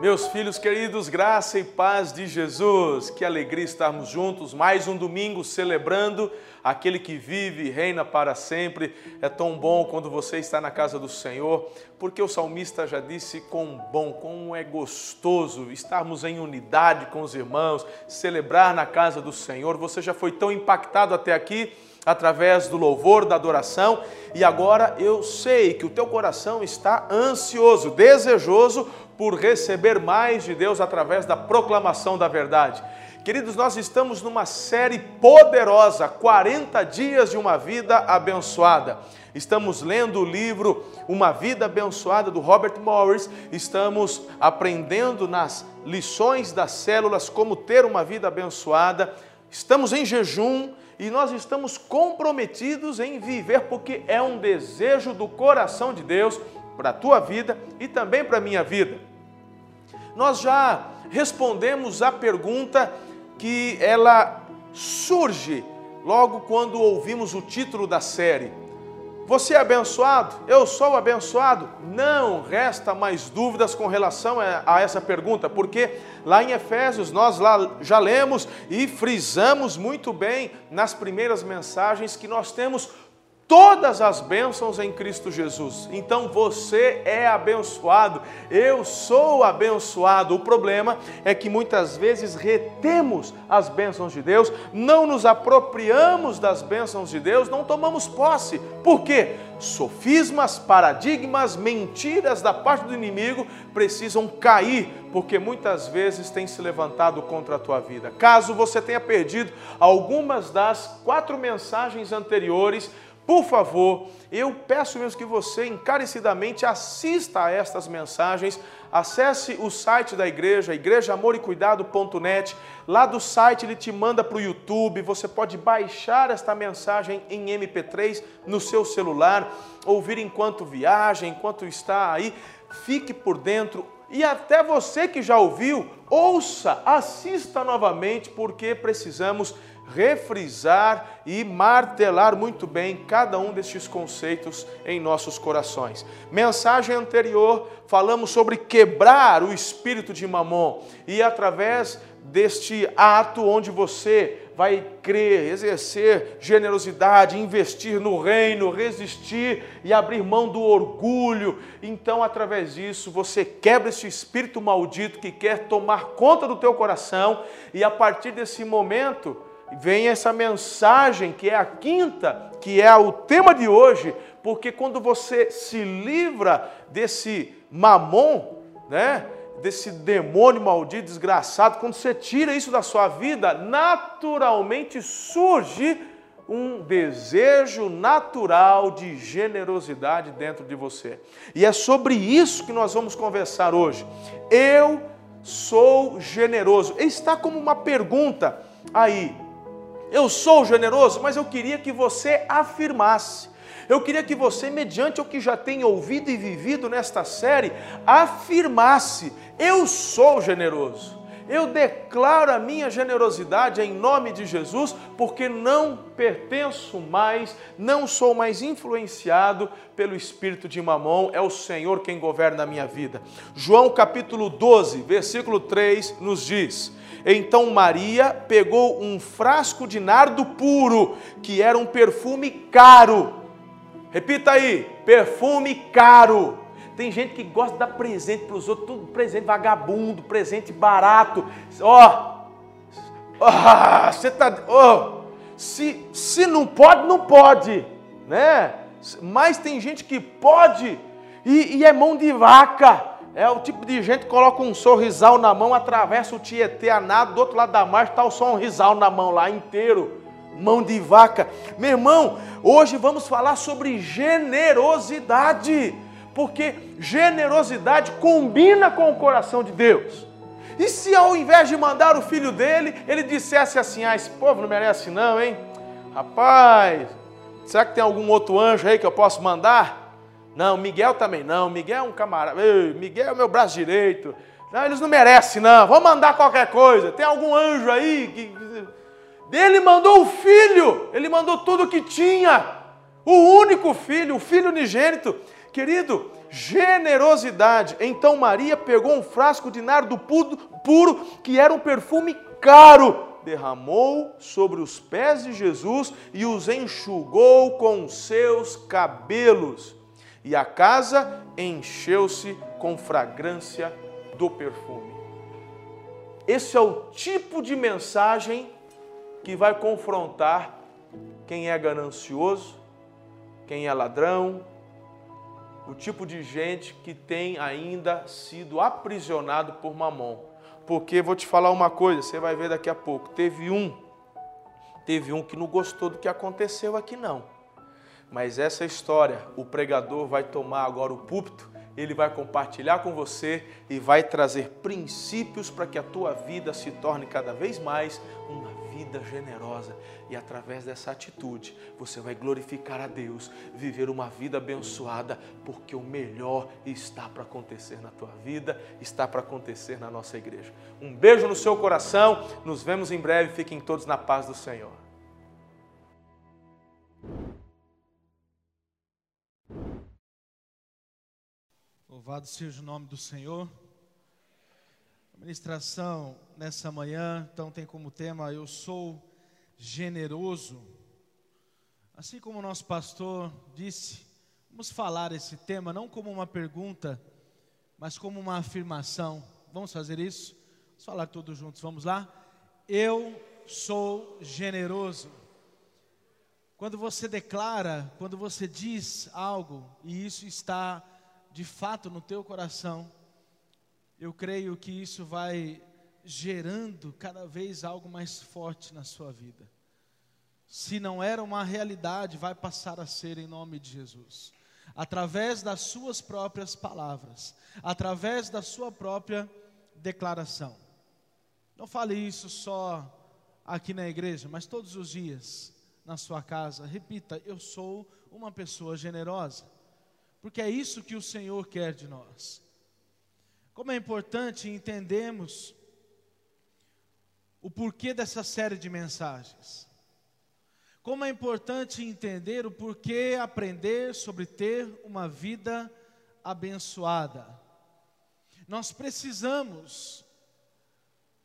Meus filhos queridos, graça e paz de Jesus, que alegria estarmos juntos, mais um domingo celebrando aquele que vive e reina para sempre. É tão bom quando você está na casa do Senhor, porque o salmista já disse quão bom, como é gostoso estarmos em unidade com os irmãos, celebrar na casa do Senhor. Você já foi tão impactado até aqui através do louvor, da adoração, e agora eu sei que o teu coração está ansioso, desejoso por receber mais de Deus através da proclamação da verdade. Queridos, nós estamos numa série poderosa, 40 dias de uma vida abençoada. Estamos lendo o livro Uma Vida Abençoada do Robert Morris, estamos aprendendo nas lições das células como ter uma vida abençoada. Estamos em jejum e nós estamos comprometidos em viver porque é um desejo do coração de Deus para a tua vida e também para a minha vida. Nós já respondemos a pergunta que ela surge logo quando ouvimos o título da série. Você é abençoado? Eu sou abençoado? Não resta mais dúvidas com relação a essa pergunta, porque lá em Efésios nós lá já lemos e frisamos muito bem nas primeiras mensagens que nós temos todas as bênçãos em Cristo Jesus. Então você é abençoado, eu sou abençoado. O problema é que muitas vezes retemos as bênçãos de Deus, não nos apropriamos das bênçãos de Deus, não tomamos posse. Por quê? Sofismas, paradigmas, mentiras da parte do inimigo precisam cair, porque muitas vezes tem se levantado contra a tua vida. Caso você tenha perdido algumas das quatro mensagens anteriores, por favor, eu peço mesmo que você encarecidamente assista a estas mensagens, acesse o site da igreja, igrejaamoricuidado.net. Lá do site ele te manda para o YouTube, você pode baixar esta mensagem em MP3 no seu celular, ouvir enquanto viaja, enquanto está aí. Fique por dentro, e até você que já ouviu, ouça, assista novamente, porque precisamos refrisar e martelar muito bem cada um destes conceitos em nossos corações. Mensagem anterior, falamos sobre quebrar o espírito de Mamon e através deste ato onde você vai crer, exercer generosidade, investir no reino, resistir e abrir mão do orgulho. Então, através disso, você quebra esse espírito maldito que quer tomar conta do teu coração e a partir desse momento, vem essa mensagem que é a quinta, que é o tema de hoje, porque quando você se livra desse mamon, né? Desse demônio maldito, desgraçado, quando você tira isso da sua vida, naturalmente surge um desejo natural de generosidade dentro de você. E é sobre isso que nós vamos conversar hoje. Eu sou generoso. Está como uma pergunta aí eu sou generoso, mas eu queria que você afirmasse. Eu queria que você, mediante o que já tem ouvido e vivido nesta série, afirmasse: eu sou generoso. Eu declaro a minha generosidade em nome de Jesus, porque não pertenço mais, não sou mais influenciado pelo espírito de Mamon, é o Senhor quem governa a minha vida. João capítulo 12, versículo 3 nos diz: então Maria pegou um frasco de nardo puro, que era um perfume caro. Repita aí: perfume caro. Tem gente que gosta de dar presente para os outros, tudo presente vagabundo, presente barato. Ó, oh, oh, você tá, oh, se, se não pode, não pode, né? Mas tem gente que pode e, e é mão de vaca. É o tipo de gente que coloca um sorrisal na mão, atravessa o Tietê a nada, do outro lado da marcha está o sorrisal na mão lá inteiro. Mão de vaca. Meu irmão, hoje vamos falar sobre generosidade, porque generosidade combina com o coração de Deus. E se ao invés de mandar o filho dele, ele dissesse assim: Ah, esse povo não merece, não, hein? Rapaz, será que tem algum outro anjo aí que eu posso mandar? Não, Miguel também não. Miguel é um camarada. Miguel é meu braço direito. Não, eles não merecem, não. Vamos mandar qualquer coisa. Tem algum anjo aí que. Ele mandou o filho, ele mandou tudo o que tinha. O único filho, o filho unigênito. Querido, generosidade. Então Maria pegou um frasco de nardo puro, que era um perfume caro, derramou sobre os pés de Jesus e os enxugou com seus cabelos. E a casa encheu-se com fragrância do perfume. Esse é o tipo de mensagem que vai confrontar quem é ganancioso, quem é ladrão, o tipo de gente que tem ainda sido aprisionado por mamon. Porque vou te falar uma coisa, você vai ver daqui a pouco. Teve um, teve um que não gostou do que aconteceu aqui não. Mas essa história, o pregador vai tomar agora o púlpito, ele vai compartilhar com você e vai trazer princípios para que a tua vida se torne cada vez mais uma vida generosa e através dessa atitude você vai glorificar a Deus, viver uma vida abençoada, porque o melhor está para acontecer na tua vida, está para acontecer na nossa igreja. Um beijo no seu coração, nos vemos em breve, fiquem todos na paz do Senhor. Louvado seja o nome do Senhor. A ministração nessa manhã, então, tem como tema Eu sou generoso. Assim como o nosso pastor disse, vamos falar esse tema não como uma pergunta, mas como uma afirmação. Vamos fazer isso? Vamos falar todos juntos, vamos lá? Eu sou generoso. Quando você declara, quando você diz algo e isso está de fato no teu coração, eu creio que isso vai gerando cada vez algo mais forte na sua vida. Se não era uma realidade, vai passar a ser em nome de Jesus. Através das suas próprias palavras, através da sua própria declaração. Não fale isso só aqui na igreja, mas todos os dias na sua casa. Repita: Eu sou uma pessoa generosa, porque é isso que o Senhor quer de nós. Como é importante entendermos o porquê dessa série de mensagens. Como é importante entender o porquê aprender sobre ter uma vida abençoada. Nós precisamos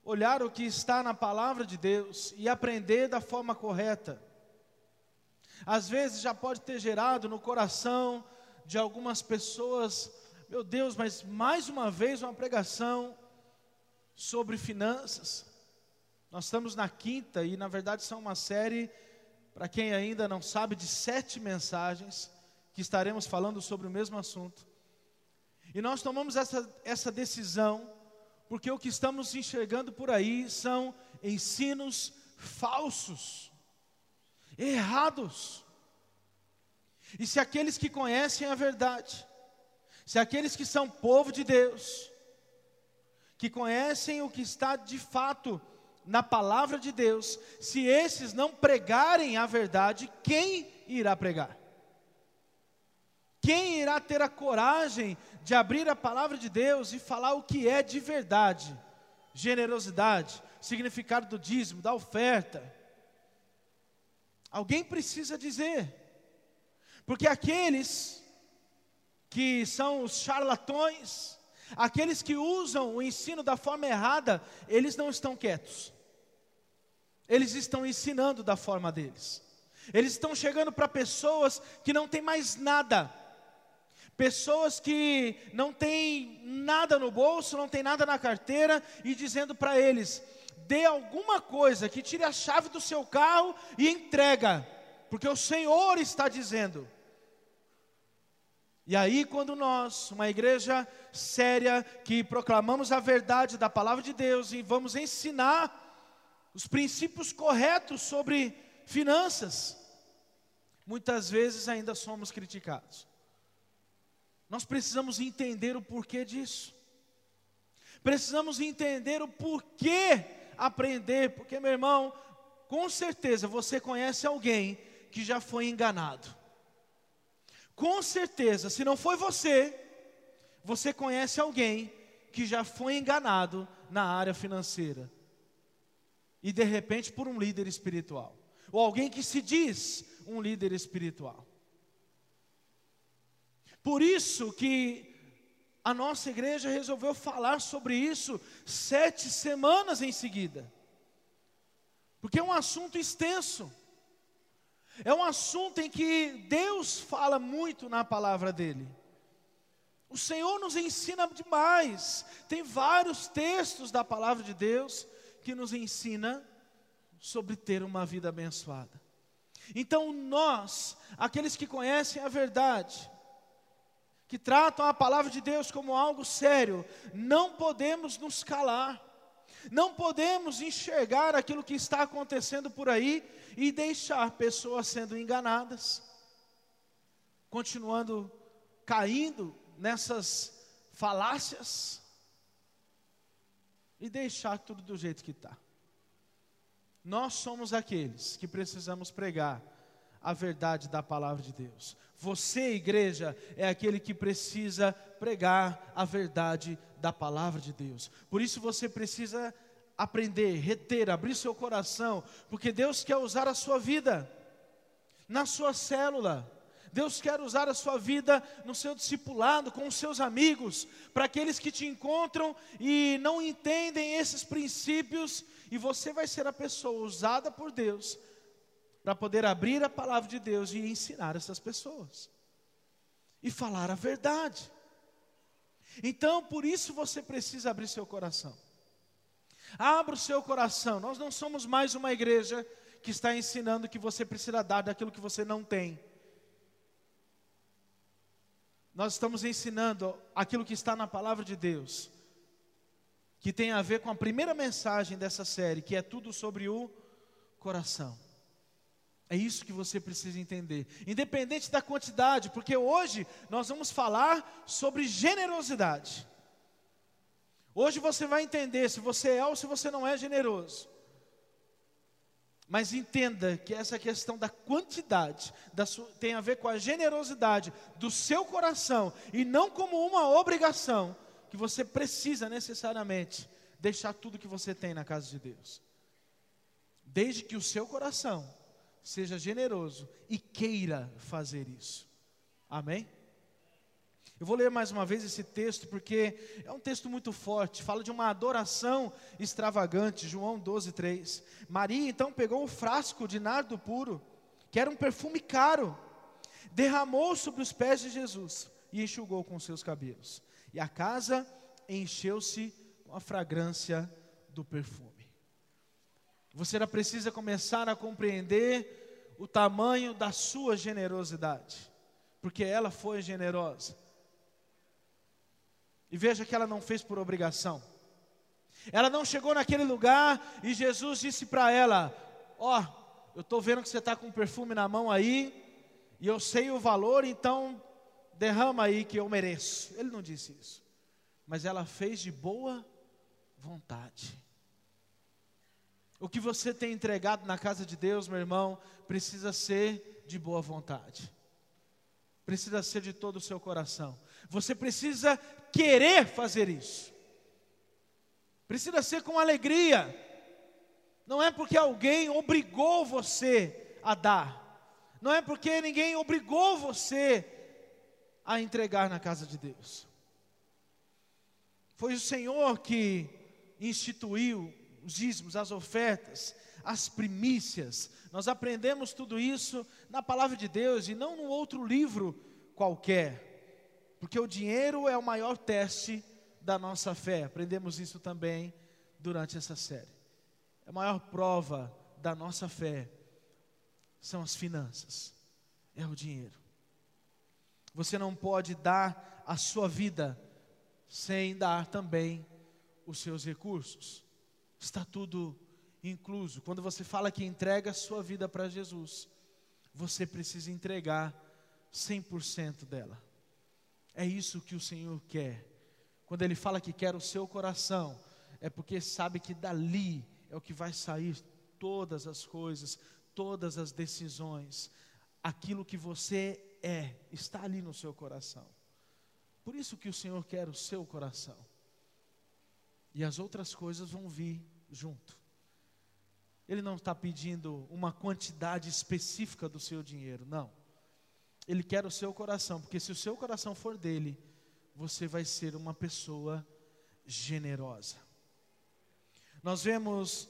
olhar o que está na palavra de Deus e aprender da forma correta. Às vezes já pode ter gerado no coração de algumas pessoas meu Deus, mas mais uma vez uma pregação sobre finanças. Nós estamos na quinta e, na verdade, são uma série, para quem ainda não sabe, de sete mensagens que estaremos falando sobre o mesmo assunto. E nós tomamos essa, essa decisão porque o que estamos enxergando por aí são ensinos falsos, errados. E se aqueles que conhecem a verdade, se aqueles que são povo de Deus, que conhecem o que está de fato na palavra de Deus, se esses não pregarem a verdade, quem irá pregar? Quem irá ter a coragem de abrir a palavra de Deus e falar o que é de verdade? Generosidade, significado do dízimo, da oferta. Alguém precisa dizer, porque aqueles que são os charlatões, aqueles que usam o ensino da forma errada, eles não estão quietos. Eles estão ensinando da forma deles. Eles estão chegando para pessoas que não têm mais nada. Pessoas que não têm nada no bolso, não têm nada na carteira e dizendo para eles: dê alguma coisa que tire a chave do seu carro e entrega, porque o Senhor está dizendo. E aí, quando nós, uma igreja séria, que proclamamos a verdade da palavra de Deus e vamos ensinar os princípios corretos sobre finanças, muitas vezes ainda somos criticados. Nós precisamos entender o porquê disso. Precisamos entender o porquê aprender, porque, meu irmão, com certeza você conhece alguém que já foi enganado com certeza, se não foi você, você conhece alguém que já foi enganado na área financeira. E de repente por um líder espiritual. Ou alguém que se diz um líder espiritual. Por isso que a nossa igreja resolveu falar sobre isso sete semanas em seguida. Porque é um assunto extenso. É um assunto em que Deus fala muito na palavra dele. O Senhor nos ensina demais. Tem vários textos da palavra de Deus que nos ensina sobre ter uma vida abençoada. Então nós, aqueles que conhecem a verdade, que tratam a palavra de Deus como algo sério, não podemos nos calar. Não podemos enxergar aquilo que está acontecendo por aí e deixar pessoas sendo enganadas, continuando caindo nessas falácias e deixar tudo do jeito que está. Nós somos aqueles que precisamos pregar a verdade da palavra de Deus. Você, igreja, é aquele que precisa pregar a verdade da palavra de Deus. Por isso você precisa aprender, reter, abrir seu coração, porque Deus quer usar a sua vida na sua célula. Deus quer usar a sua vida no seu discipulado, com os seus amigos, para aqueles que te encontram e não entendem esses princípios, e você vai ser a pessoa usada por Deus para poder abrir a palavra de Deus e ensinar essas pessoas e falar a verdade. Então, por isso você precisa abrir seu coração. Abra o seu coração. Nós não somos mais uma igreja que está ensinando que você precisa dar daquilo que você não tem. Nós estamos ensinando aquilo que está na palavra de Deus, que tem a ver com a primeira mensagem dessa série, que é tudo sobre o coração. É isso que você precisa entender, independente da quantidade, porque hoje nós vamos falar sobre generosidade. Hoje você vai entender se você é ou se você não é generoso. Mas entenda que essa questão da quantidade da sua, tem a ver com a generosidade do seu coração e não como uma obrigação que você precisa necessariamente deixar tudo que você tem na casa de Deus. Desde que o seu coração seja generoso e queira fazer isso. Amém? Eu vou ler mais uma vez esse texto porque é um texto muito forte, fala de uma adoração extravagante, João 12, 3. Maria então pegou um frasco de nardo puro, que era um perfume caro, derramou sobre os pés de Jesus e enxugou com seus cabelos. E a casa encheu-se com a fragrância do perfume. Você precisa começar a compreender o tamanho da sua generosidade, porque ela foi generosa. E veja que ela não fez por obrigação. Ela não chegou naquele lugar e Jesus disse para ela: Ó, oh, eu estou vendo que você está com perfume na mão aí, e eu sei o valor, então derrama aí que eu mereço. Ele não disse isso, mas ela fez de boa vontade. O que você tem entregado na casa de Deus, meu irmão, precisa ser de boa vontade. Precisa ser de todo o seu coração. Você precisa querer fazer isso. Precisa ser com alegria. Não é porque alguém obrigou você a dar. Não é porque ninguém obrigou você a entregar na casa de Deus. Foi o Senhor que instituiu os dízimos, as ofertas, as primícias. Nós aprendemos tudo isso na palavra de Deus e não num outro livro qualquer. Porque o dinheiro é o maior teste da nossa fé. Aprendemos isso também durante essa série. A maior prova da nossa fé são as finanças, é o dinheiro. Você não pode dar a sua vida sem dar também os seus recursos está tudo incluso. Quando você fala que entrega a sua vida para Jesus, você precisa entregar 100% dela. É isso que o Senhor quer. Quando Ele fala que quer o seu coração, é porque sabe que dali é o que vai sair todas as coisas, todas as decisões. Aquilo que você é, está ali no seu coração. Por isso que o Senhor quer o seu coração. E as outras coisas vão vir junto. Ele não está pedindo uma quantidade específica do seu dinheiro, não. Ele quer o seu coração, porque se o seu coração for dele, você vai ser uma pessoa generosa. Nós vemos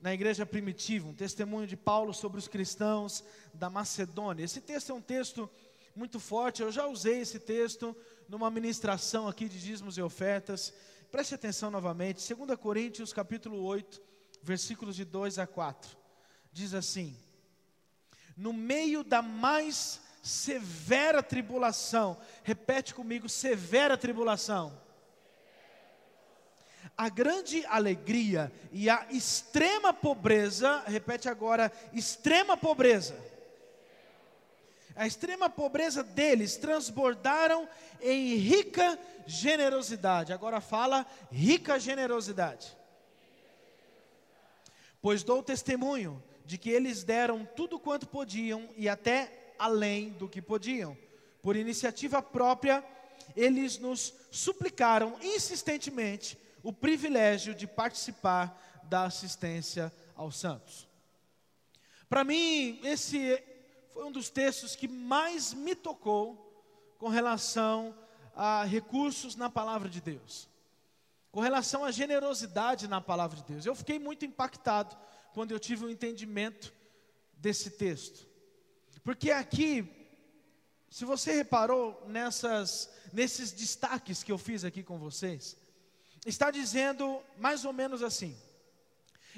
na igreja primitiva um testemunho de Paulo sobre os cristãos da Macedônia. Esse texto é um texto muito forte, eu já usei esse texto numa ministração aqui de dízimos e ofertas. Preste atenção novamente, 2 Coríntios capítulo 8, versículos de 2 a 4. Diz assim: No meio da mais severa tribulação. Repete comigo: severa tribulação. A grande alegria e a extrema pobreza, repete agora, extrema pobreza. A extrema pobreza deles transbordaram em rica generosidade. Agora fala rica generosidade. Pois dou testemunho de que eles deram tudo quanto podiam e até além do que podiam. Por iniciativa própria, eles nos suplicaram insistentemente o privilégio de participar da assistência aos santos. Para mim, esse foi um dos textos que mais me tocou com relação a recursos na palavra de Deus, com relação à generosidade na palavra de Deus. Eu fiquei muito impactado quando eu tive o um entendimento desse texto. Porque aqui, se você reparou nessas, nesses destaques que eu fiz aqui com vocês, está dizendo mais ou menos assim: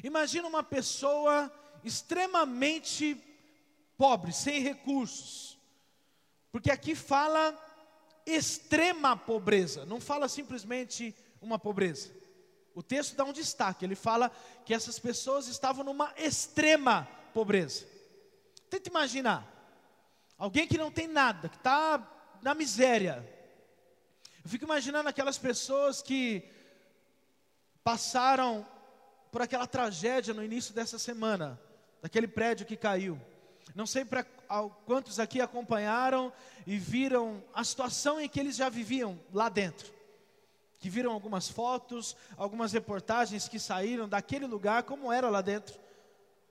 imagina uma pessoa extremamente pobre, sem recursos, porque aqui fala extrema pobreza, não fala simplesmente uma pobreza. O texto dá um destaque, ele fala que essas pessoas estavam numa extrema pobreza. Tenta imaginar. Alguém que não tem nada, que está na miséria. Eu fico imaginando aquelas pessoas que passaram por aquela tragédia no início dessa semana, daquele prédio que caiu. Não sei para quantos aqui acompanharam e viram a situação em que eles já viviam lá dentro. Que viram algumas fotos, algumas reportagens que saíram daquele lugar, como era lá dentro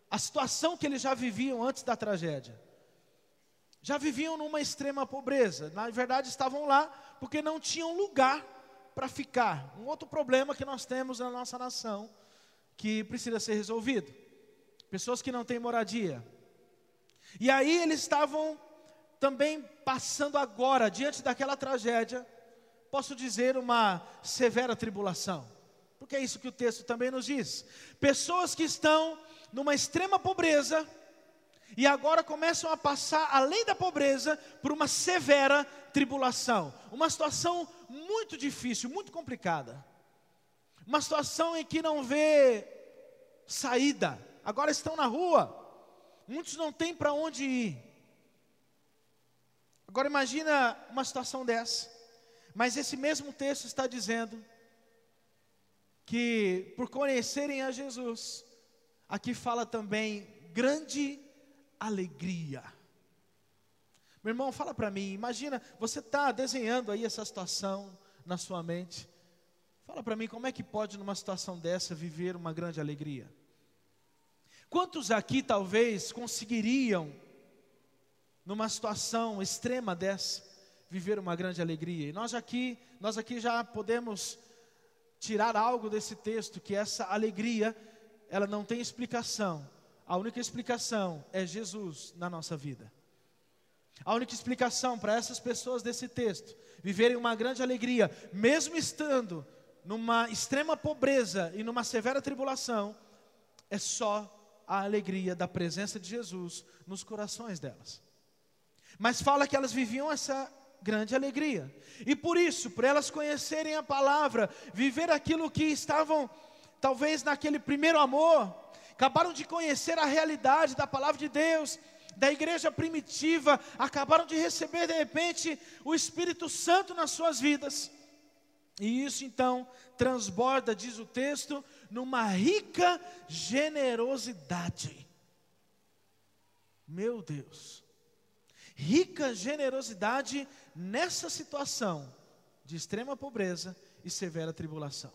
a situação que eles já viviam antes da tragédia. Já viviam numa extrema pobreza, na verdade estavam lá porque não tinham lugar para ficar. Um outro problema que nós temos na nossa nação que precisa ser resolvido. Pessoas que não têm moradia. E aí eles estavam também passando agora, diante daquela tragédia, posso dizer, uma severa tribulação. Porque é isso que o texto também nos diz. Pessoas que estão numa extrema pobreza e agora começam a passar, além da pobreza, por uma severa tribulação. Uma situação muito difícil, muito complicada. Uma situação em que não vê saída. Agora estão na rua. Muitos não têm para onde ir. Agora imagina uma situação dessa. Mas esse mesmo texto está dizendo que por conhecerem a Jesus, aqui fala também grande alegria. Meu irmão, fala para mim, imagina, você está desenhando aí essa situação na sua mente. Fala para mim, como é que pode numa situação dessa viver uma grande alegria? Quantos aqui talvez conseguiriam, numa situação extrema dessa, viver uma grande alegria? E nós aqui, nós aqui já podemos tirar algo desse texto, que essa alegria ela não tem explicação. A única explicação é Jesus na nossa vida. A única explicação para essas pessoas desse texto viverem uma grande alegria, mesmo estando numa extrema pobreza e numa severa tribulação, é só a alegria da presença de Jesus nos corações delas. Mas fala que elas viviam essa grande alegria. E por isso, por elas conhecerem a palavra, viver aquilo que estavam talvez naquele primeiro amor, acabaram de conhecer a realidade da palavra de Deus, da igreja primitiva, acabaram de receber de repente o Espírito Santo nas suas vidas. E isso então transborda, diz o texto, numa rica generosidade. Meu Deus, rica generosidade nessa situação de extrema pobreza e severa tribulação.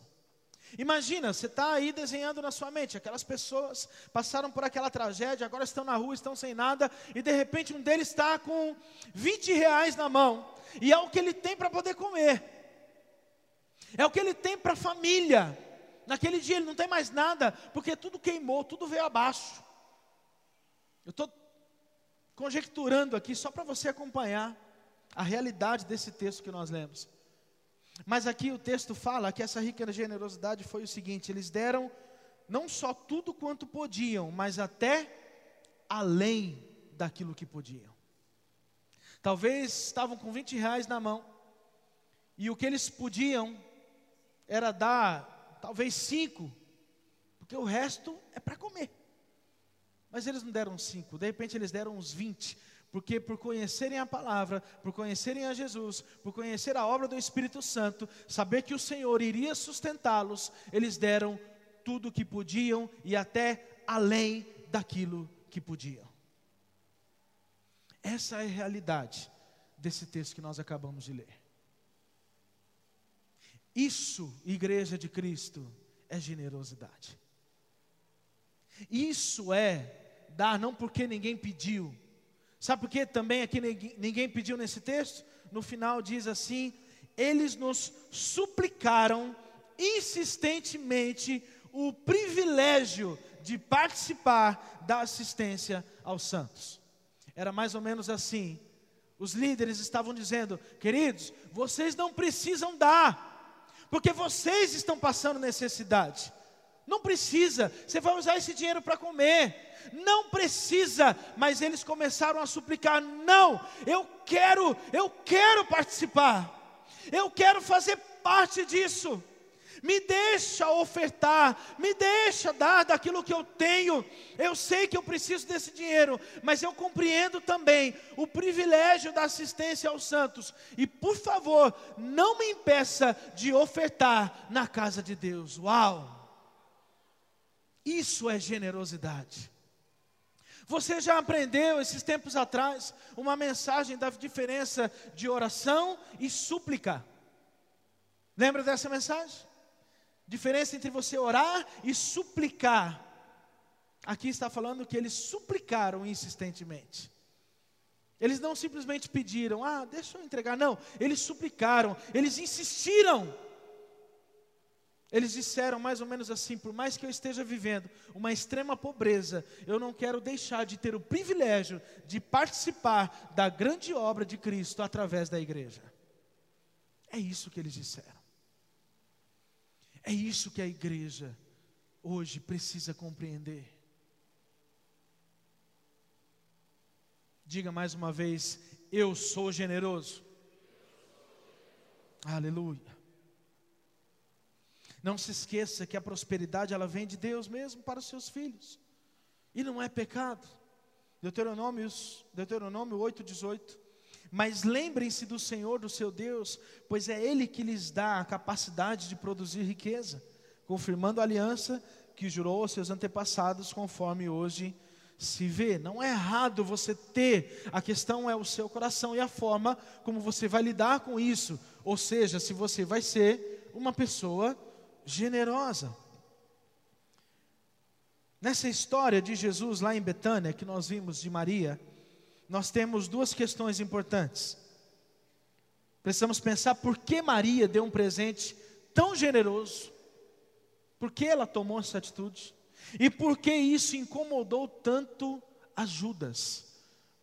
Imagina, você está aí desenhando na sua mente, aquelas pessoas passaram por aquela tragédia, agora estão na rua, estão sem nada, e de repente um deles está com 20 reais na mão, e é o que ele tem para poder comer, é o que ele tem para a família. Naquele dia ele não tem mais nada, porque tudo queimou, tudo veio abaixo. Eu estou conjecturando aqui só para você acompanhar a realidade desse texto que nós lemos. Mas aqui o texto fala que essa rica generosidade foi o seguinte: eles deram não só tudo quanto podiam, mas até além daquilo que podiam. Talvez estavam com 20 reais na mão, e o que eles podiam era dar talvez cinco, porque o resto é para comer. Mas eles não deram cinco, de repente eles deram uns 20, porque por conhecerem a palavra, por conhecerem a Jesus, por conhecer a obra do Espírito Santo, saber que o Senhor iria sustentá-los, eles deram tudo o que podiam e até além daquilo que podiam. Essa é a realidade desse texto que nós acabamos de ler. Isso, igreja de Cristo, é generosidade. Isso é dar não porque ninguém pediu, Sabe por que também aqui ninguém pediu nesse texto? No final diz assim: eles nos suplicaram insistentemente o privilégio de participar da assistência aos santos. Era mais ou menos assim. Os líderes estavam dizendo: queridos, vocês não precisam dar, porque vocês estão passando necessidade. Não precisa, você vai usar esse dinheiro para comer. Não precisa, mas eles começaram a suplicar: não, eu quero, eu quero participar, eu quero fazer parte disso. Me deixa ofertar, me deixa dar daquilo que eu tenho. Eu sei que eu preciso desse dinheiro, mas eu compreendo também o privilégio da assistência aos santos. E por favor, não me impeça de ofertar na casa de Deus. Uau! Isso é generosidade. Você já aprendeu esses tempos atrás uma mensagem da diferença de oração e súplica? Lembra dessa mensagem? Diferença entre você orar e suplicar. Aqui está falando que eles suplicaram insistentemente. Eles não simplesmente pediram, ah, deixa eu entregar. Não, eles suplicaram, eles insistiram. Eles disseram mais ou menos assim: por mais que eu esteja vivendo uma extrema pobreza, eu não quero deixar de ter o privilégio de participar da grande obra de Cristo através da igreja. É isso que eles disseram. É isso que a igreja hoje precisa compreender. Diga mais uma vez: eu sou generoso. Aleluia. Não se esqueça que a prosperidade ela vem de Deus mesmo para os seus filhos. E não é pecado. Deuteronômio, Deuteronômio 8:18. Mas lembrem-se do Senhor, do seu Deus, pois é ele que lhes dá a capacidade de produzir riqueza, confirmando a aliança que jurou aos seus antepassados, conforme hoje se vê. Não é errado você ter, a questão é o seu coração e a forma como você vai lidar com isso. Ou seja, se você vai ser uma pessoa generosa. Nessa história de Jesus lá em Betânia, que nós vimos de Maria, nós temos duas questões importantes. Precisamos pensar por que Maria deu um presente tão generoso, por que ela tomou essa atitude, e por que isso incomodou tanto a Judas.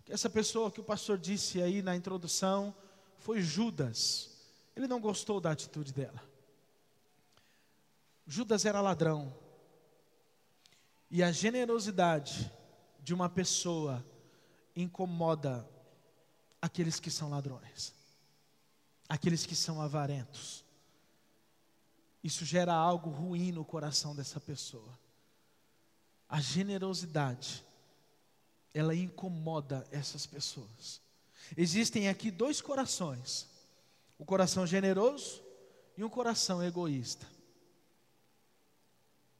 Essa pessoa que o pastor disse aí na introdução foi Judas, ele não gostou da atitude dela. Judas era ladrão. E a generosidade de uma pessoa incomoda aqueles que são ladrões, aqueles que são avarentos. Isso gera algo ruim no coração dessa pessoa. A generosidade, ela incomoda essas pessoas. Existem aqui dois corações: o coração generoso e um coração egoísta.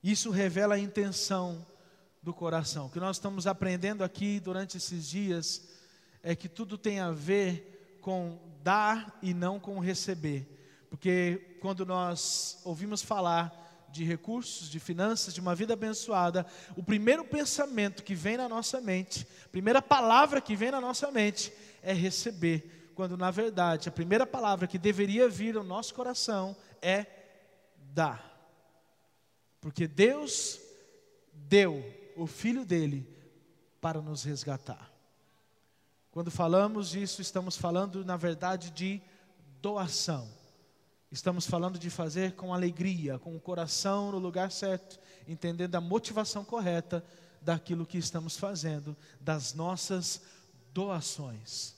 Isso revela a intenção do coração. O que nós estamos aprendendo aqui durante esses dias é que tudo tem a ver com dar e não com receber. Porque quando nós ouvimos falar de recursos, de finanças, de uma vida abençoada, o primeiro pensamento que vem na nossa mente, a primeira palavra que vem na nossa mente é receber, quando na verdade a primeira palavra que deveria vir ao nosso coração é dar. Porque Deus deu o filho dele para nos resgatar. Quando falamos isso, estamos falando na verdade de doação. Estamos falando de fazer com alegria, com o coração no lugar certo, entendendo a motivação correta daquilo que estamos fazendo, das nossas doações.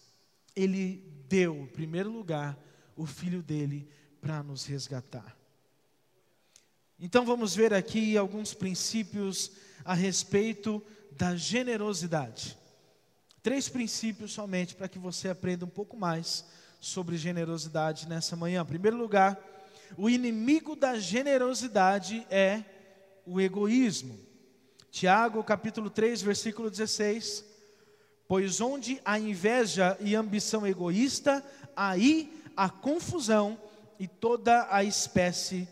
Ele deu, em primeiro lugar, o filho dele para nos resgatar. Então vamos ver aqui alguns princípios a respeito da generosidade. Três princípios somente para que você aprenda um pouco mais sobre generosidade nessa manhã. Em primeiro lugar, o inimigo da generosidade é o egoísmo. Tiago, capítulo 3, versículo 16. Pois onde há inveja e ambição egoísta, aí há confusão e toda a espécie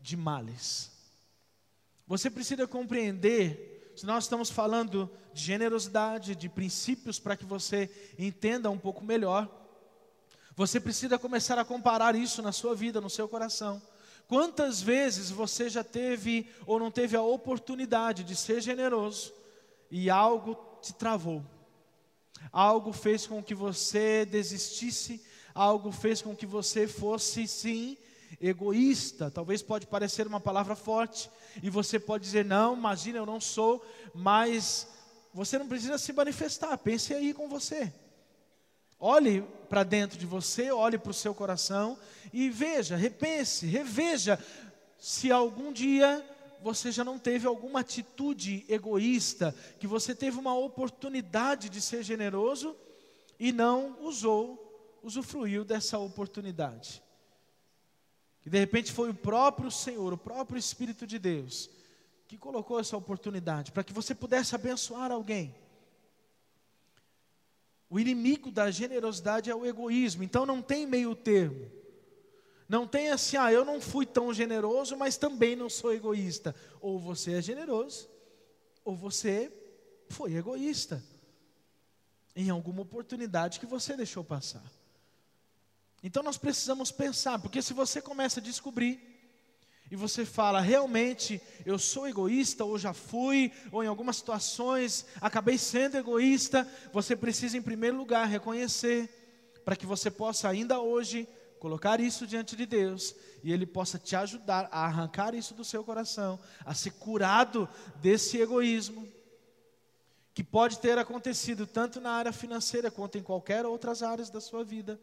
de males. Você precisa compreender, se nós estamos falando de generosidade, de princípios para que você entenda um pouco melhor, você precisa começar a comparar isso na sua vida, no seu coração. Quantas vezes você já teve ou não teve a oportunidade de ser generoso e algo te travou? Algo fez com que você desistisse, algo fez com que você fosse sim egoísta. Talvez pode parecer uma palavra forte e você pode dizer não, imagina eu não sou, mas você não precisa se manifestar. Pense aí com você. Olhe para dentro de você, olhe para o seu coração e veja, repense, reveja se algum dia você já não teve alguma atitude egoísta, que você teve uma oportunidade de ser generoso e não usou, usufruiu dessa oportunidade. Que de repente foi o próprio Senhor, o próprio Espírito de Deus, que colocou essa oportunidade para que você pudesse abençoar alguém. O inimigo da generosidade é o egoísmo, então não tem meio termo. Não tem assim, ah, eu não fui tão generoso, mas também não sou egoísta. Ou você é generoso, ou você foi egoísta em alguma oportunidade que você deixou passar. Então nós precisamos pensar, porque se você começa a descobrir e você fala, realmente eu sou egoísta, ou já fui, ou em algumas situações acabei sendo egoísta, você precisa, em primeiro lugar, reconhecer, para que você possa ainda hoje colocar isso diante de Deus e Ele possa te ajudar a arrancar isso do seu coração, a ser curado desse egoísmo, que pode ter acontecido tanto na área financeira quanto em qualquer outras áreas da sua vida,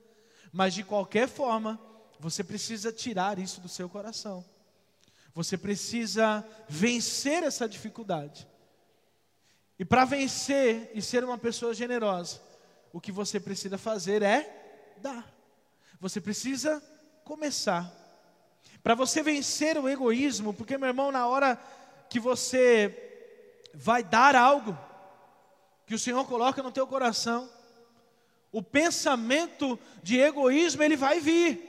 mas de qualquer forma, você precisa tirar isso do seu coração. Você precisa vencer essa dificuldade. E para vencer e ser uma pessoa generosa, o que você precisa fazer é dar. Você precisa começar. Para você vencer o egoísmo, porque meu irmão, na hora que você vai dar algo que o Senhor coloca no teu coração, o pensamento de egoísmo ele vai vir.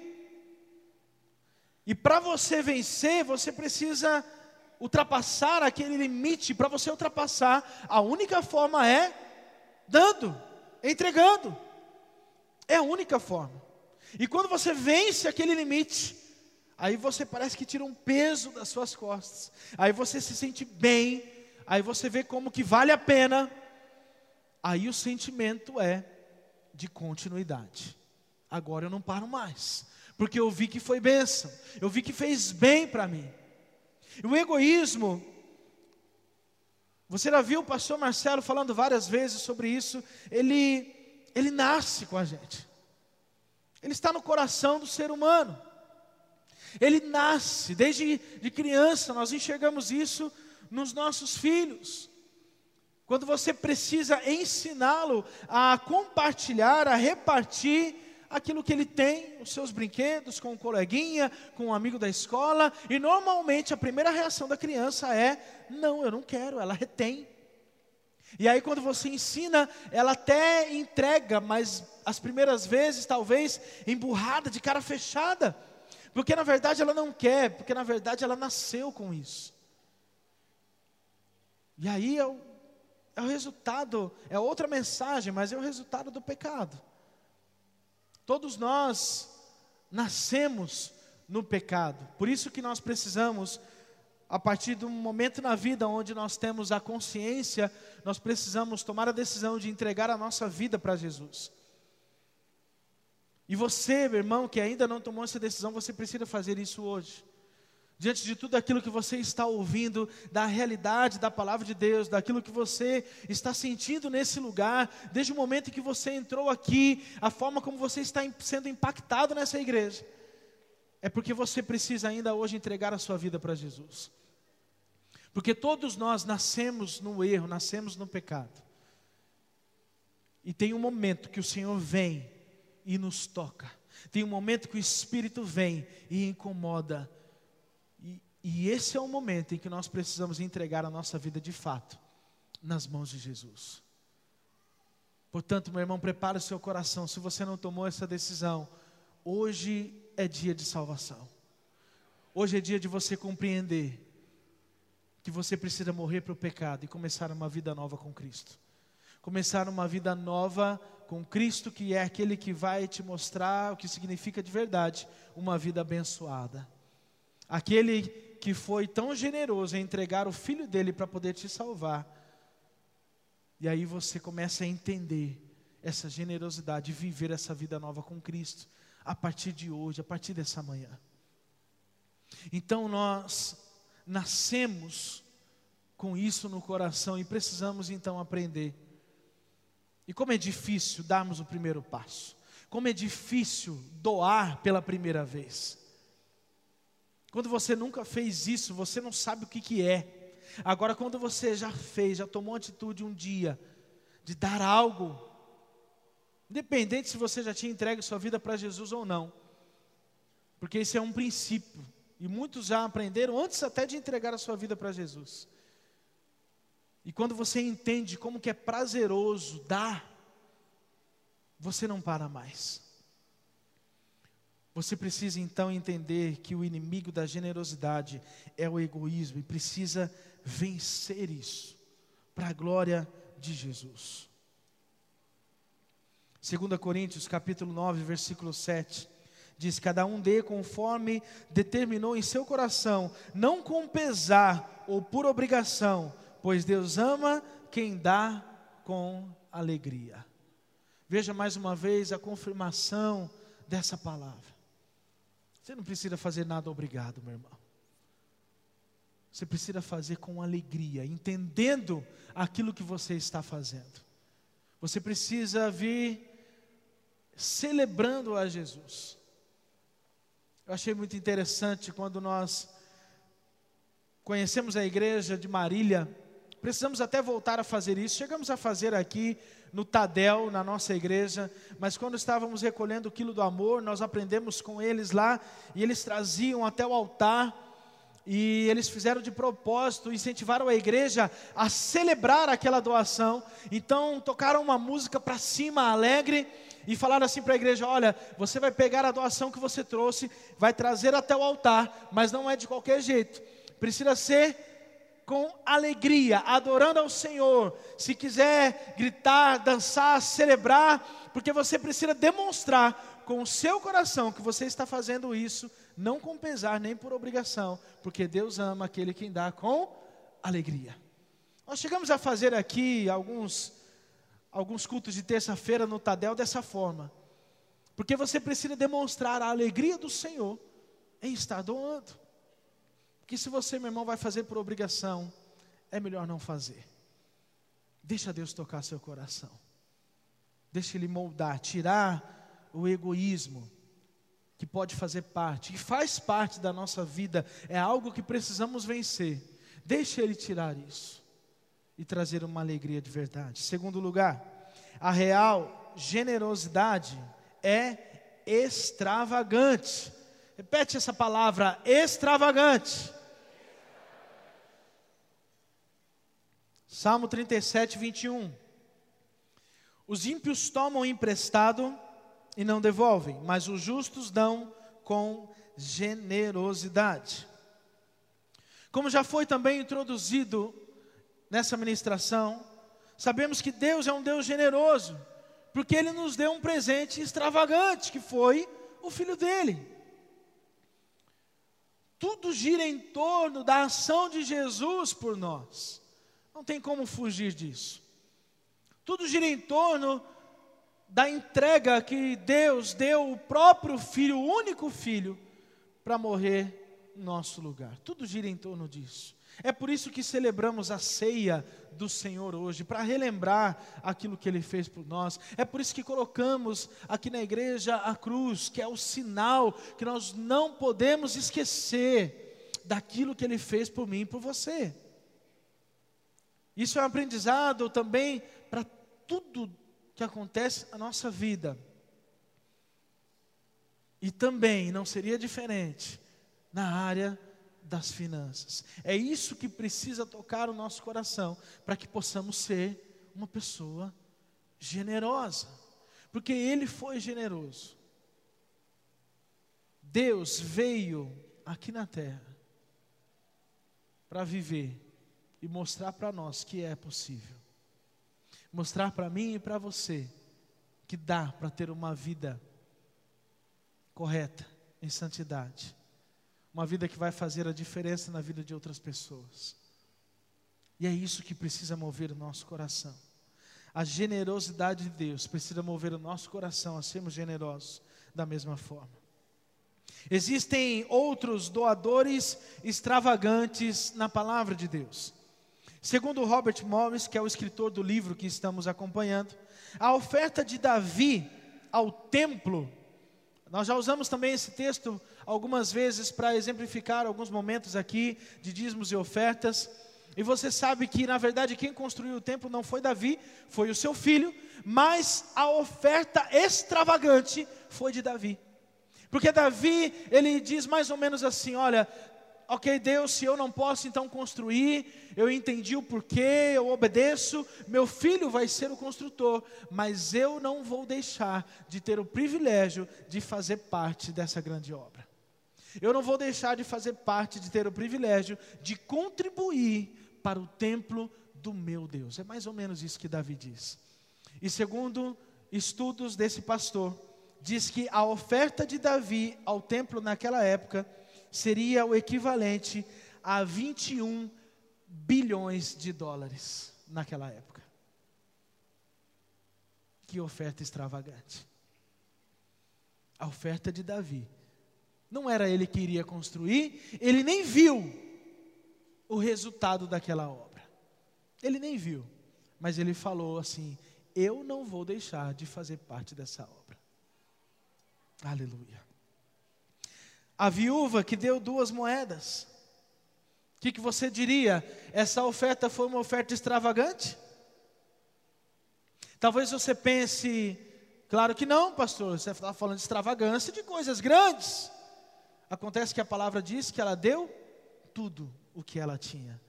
E para você vencer, você precisa ultrapassar aquele limite. Para você ultrapassar, a única forma é dando, entregando. É a única forma. E quando você vence aquele limite, aí você parece que tira um peso das suas costas. Aí você se sente bem, aí você vê como que vale a pena. Aí o sentimento é de continuidade. Agora eu não paro mais porque eu vi que foi bênção, eu vi que fez bem para mim. E o egoísmo, você já viu o pastor Marcelo falando várias vezes sobre isso, ele, ele nasce com a gente, ele está no coração do ser humano, ele nasce, desde de criança, nós enxergamos isso nos nossos filhos. Quando você precisa ensiná-lo a compartilhar, a repartir aquilo que ele tem, os seus brinquedos com o um coleguinha, com um amigo da escola, e normalmente a primeira reação da criança é: não, eu não quero, ela retém. E aí, quando você ensina, ela até entrega, mas as primeiras vezes, talvez, emburrada, de cara fechada, Porque na verdade ela não quer, porque na verdade ela nasceu com isso. E aí o, é o resultado, é outra mensagem, mas é o resultado do pecado. Todos nós nascemos no pecado. Por isso que nós precisamos, a partir de um momento na vida onde nós temos a consciência, nós precisamos tomar a decisão de entregar a nossa vida para Jesus. E você, meu irmão, que ainda não tomou essa decisão, você precisa fazer isso hoje. Diante de tudo aquilo que você está ouvindo, da realidade da palavra de Deus, daquilo que você está sentindo nesse lugar, desde o momento em que você entrou aqui, a forma como você está sendo impactado nessa igreja, é porque você precisa ainda hoje entregar a sua vida para Jesus. Porque todos nós nascemos no erro, nascemos no pecado. E tem um momento que o Senhor vem e nos toca. Tem um momento que o Espírito vem e incomoda. E, esse é o momento em que nós precisamos entregar a nossa vida de fato nas mãos de Jesus. Portanto, meu irmão, prepare o seu coração. Se você não tomou essa decisão, hoje é dia de salvação. Hoje é dia de você compreender que você precisa morrer para o pecado e começar uma vida nova com Cristo. Começar uma vida nova com Cristo, que é aquele que vai te mostrar o que significa de verdade uma vida abençoada. Aquele que foi tão generoso em entregar o filho dele para poder te salvar. E aí você começa a entender essa generosidade, viver essa vida nova com Cristo, a partir de hoje, a partir dessa manhã. Então nós nascemos com isso no coração e precisamos então aprender e como é difícil darmos o primeiro passo. Como é difícil doar pela primeira vez. Quando você nunca fez isso, você não sabe o que, que é. Agora, quando você já fez, já tomou atitude um dia de dar algo, independente se você já tinha entregue sua vida para Jesus ou não, porque esse é um princípio, e muitos já aprenderam antes até de entregar a sua vida para Jesus. E quando você entende como que é prazeroso dar, você não para mais. Você precisa então entender que o inimigo da generosidade é o egoísmo e precisa vencer isso para a glória de Jesus. 2 Coríntios capítulo 9, versículo 7 diz: Cada um dê conforme determinou em seu coração, não com pesar ou por obrigação, pois Deus ama quem dá com alegria. Veja mais uma vez a confirmação dessa palavra. Você não precisa fazer nada obrigado, meu irmão. Você precisa fazer com alegria, entendendo aquilo que você está fazendo. Você precisa vir celebrando a Jesus. Eu achei muito interessante quando nós conhecemos a igreja de Marília Precisamos até voltar a fazer isso. Chegamos a fazer aqui no Tadel, na nossa igreja, mas quando estávamos recolhendo o quilo do amor, nós aprendemos com eles lá e eles traziam até o altar e eles fizeram de propósito, incentivaram a igreja a celebrar aquela doação. Então tocaram uma música para cima, alegre, e falaram assim para a igreja: Olha, você vai pegar a doação que você trouxe, vai trazer até o altar, mas não é de qualquer jeito, precisa ser com alegria, adorando ao Senhor. Se quiser gritar, dançar, celebrar, porque você precisa demonstrar com o seu coração que você está fazendo isso, não com pesar nem por obrigação, porque Deus ama aquele que dá com alegria. Nós chegamos a fazer aqui alguns alguns cultos de terça-feira no Tadel dessa forma. Porque você precisa demonstrar a alegria do Senhor em estar doando que se você, meu irmão, vai fazer por obrigação, é melhor não fazer. Deixa Deus tocar seu coração. Deixa Ele moldar, tirar o egoísmo que pode fazer parte, que faz parte da nossa vida, é algo que precisamos vencer. Deixa Ele tirar isso e trazer uma alegria de verdade. Segundo lugar, a real generosidade é extravagante. Repete essa palavra, extravagante. Salmo 37, 21. Os ímpios tomam emprestado e não devolvem, mas os justos dão com generosidade. Como já foi também introduzido nessa ministração, sabemos que Deus é um Deus generoso, porque Ele nos deu um presente extravagante, que foi o Filho dele. Tudo gira em torno da ação de Jesus por nós, não tem como fugir disso. Tudo gira em torno da entrega que Deus deu o próprio Filho, o único Filho, para morrer em nosso lugar. Tudo gira em torno disso. É por isso que celebramos a ceia do Senhor hoje, para relembrar aquilo que Ele fez por nós. É por isso que colocamos aqui na igreja a cruz, que é o sinal que nós não podemos esquecer daquilo que Ele fez por mim e por você. Isso é um aprendizado também para tudo que acontece na nossa vida. E também não seria diferente na área das finanças. É isso que precisa tocar o nosso coração para que possamos ser uma pessoa generosa, porque Ele foi generoso. Deus veio aqui na terra para viver e mostrar para nós que é possível. Mostrar para mim e para você que dá para ter uma vida correta, em santidade uma vida que vai fazer a diferença na vida de outras pessoas. E é isso que precisa mover o nosso coração. A generosidade de Deus precisa mover o nosso coração a sermos generosos da mesma forma. Existem outros doadores extravagantes na palavra de Deus. Segundo Robert Morris, que é o escritor do livro que estamos acompanhando, a oferta de Davi ao templo, nós já usamos também esse texto algumas vezes para exemplificar alguns momentos aqui de dízimos e ofertas. E você sabe que, na verdade, quem construiu o templo não foi Davi, foi o seu filho, mas a oferta extravagante foi de Davi. Porque Davi, ele diz mais ou menos assim: olha, ok, Deus, se eu não posso então construir, eu entendi o porquê, eu obedeço, meu filho vai ser o construtor, mas eu não vou deixar de ter o privilégio de fazer parte dessa grande obra. Eu não vou deixar de fazer parte, de ter o privilégio de contribuir para o templo do meu Deus. É mais ou menos isso que Davi diz. E segundo estudos desse pastor, diz que a oferta de Davi ao templo naquela época seria o equivalente a 21 bilhões de dólares naquela época. Que oferta extravagante. A oferta de Davi não era ele que iria construir, ele nem viu o resultado daquela obra. Ele nem viu, mas ele falou assim: Eu não vou deixar de fazer parte dessa obra. Aleluia. A viúva que deu duas moedas. O que, que você diria? Essa oferta foi uma oferta extravagante? Talvez você pense, claro que não, pastor, você está falando de extravagância de coisas grandes. Acontece que a palavra diz que ela deu tudo o que ela tinha.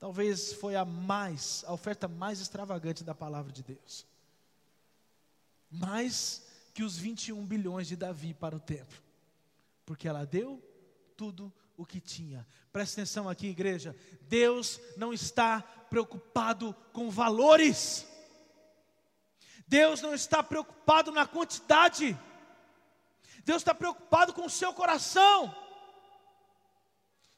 Talvez foi a mais, a oferta mais extravagante da palavra de Deus. Mais que os 21 bilhões de Davi para o templo. Porque ela deu tudo o que tinha. Presta atenção aqui, igreja. Deus não está preocupado com valores. Deus não está preocupado na quantidade. Deus está preocupado com o seu coração.